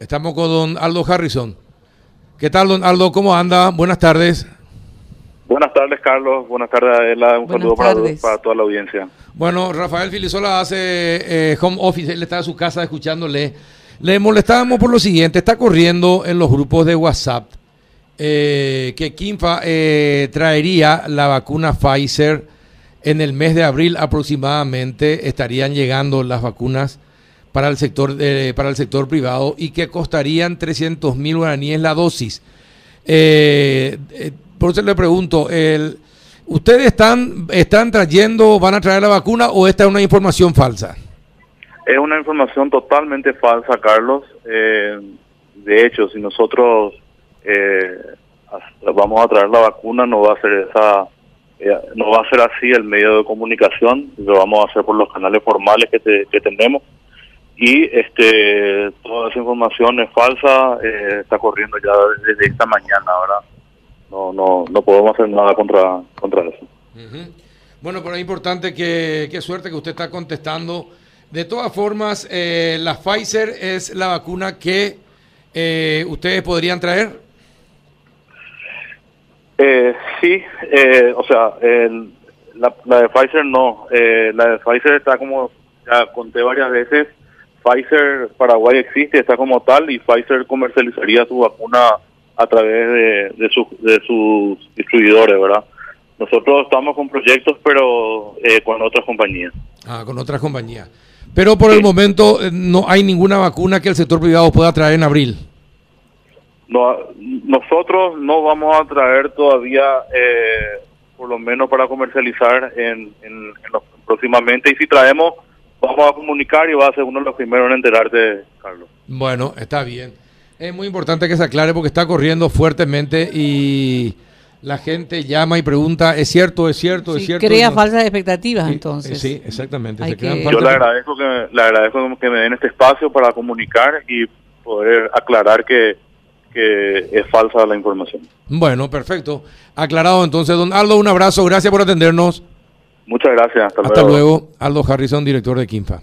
Estamos con don Aldo Harrison. ¿Qué tal, don Aldo? ¿Cómo anda? Buenas tardes. Buenas tardes, Carlos. Buenas tardes, Adela. Un saludo para, para, toda la audiencia. Bueno, Rafael Filisola hace eh, home office. Él está en su casa escuchándole. Le molestábamos por lo siguiente. Está corriendo en los grupos de WhatsApp eh, que Kinfa eh, traería la vacuna Pfizer en el mes de abril aproximadamente. Estarían llegando las vacunas para el sector eh, para el sector privado y que costarían 300 mil guaraníes la dosis. Eh, eh, por eso le pregunto, el, ¿ustedes están, están trayendo, van a traer la vacuna o esta es una información falsa? Es una información totalmente falsa, Carlos. de hecho, si nosotros vamos a traer la vacuna, no va a ser esa no va a ser así el medio de comunicación, lo vamos a hacer por los canales formales que, que tenemos y este toda esa información es falsa, eh, está corriendo ya desde esta mañana, ¿verdad? No, no, no podemos hacer nada contra, contra eso. Bueno, pero es importante que, qué suerte que usted está contestando. De todas formas, eh, la Pfizer es la vacuna que eh, ustedes podrían traer. Eh, sí, o sea, la, la, de Pfizer no. la de Pfizer está como ya conté varias veces Pfizer Paraguay existe, está como tal, y Pfizer comercializaría su vacuna a través de, de, de sus distribuidores, ¿verdad? Nosotros estamos con proyectos, pero eh, con otras compañías. Ah, con otras compañías. Pero por el momento eh, no hay ninguna vacuna que el sector privado pueda traer en abril. No, nosotros no vamos a traer todavía, eh, por lo menos para comercializar en, en, próximamente, y si traemos vamos a comunicar y va a ser uno de los primeros en enterarte, Carlos. Bueno, está bien. Es muy importante que se aclare porque está corriendo fuertemente y la gente llama y pregunta, ¿es cierto, es cierto, es cierto? Crea falsas expectativas entonces. Sí, exactamente. Yo le agradezco, que, le agradezco que me den este espacio para comunicar y poder aclarar que, que es falsa la información. Bueno, perfecto. Aclarado entonces, don Aldo, un abrazo, gracias por atendernos. Muchas gracias. Hasta, luego. Aldo Harrison, director de Kinfa.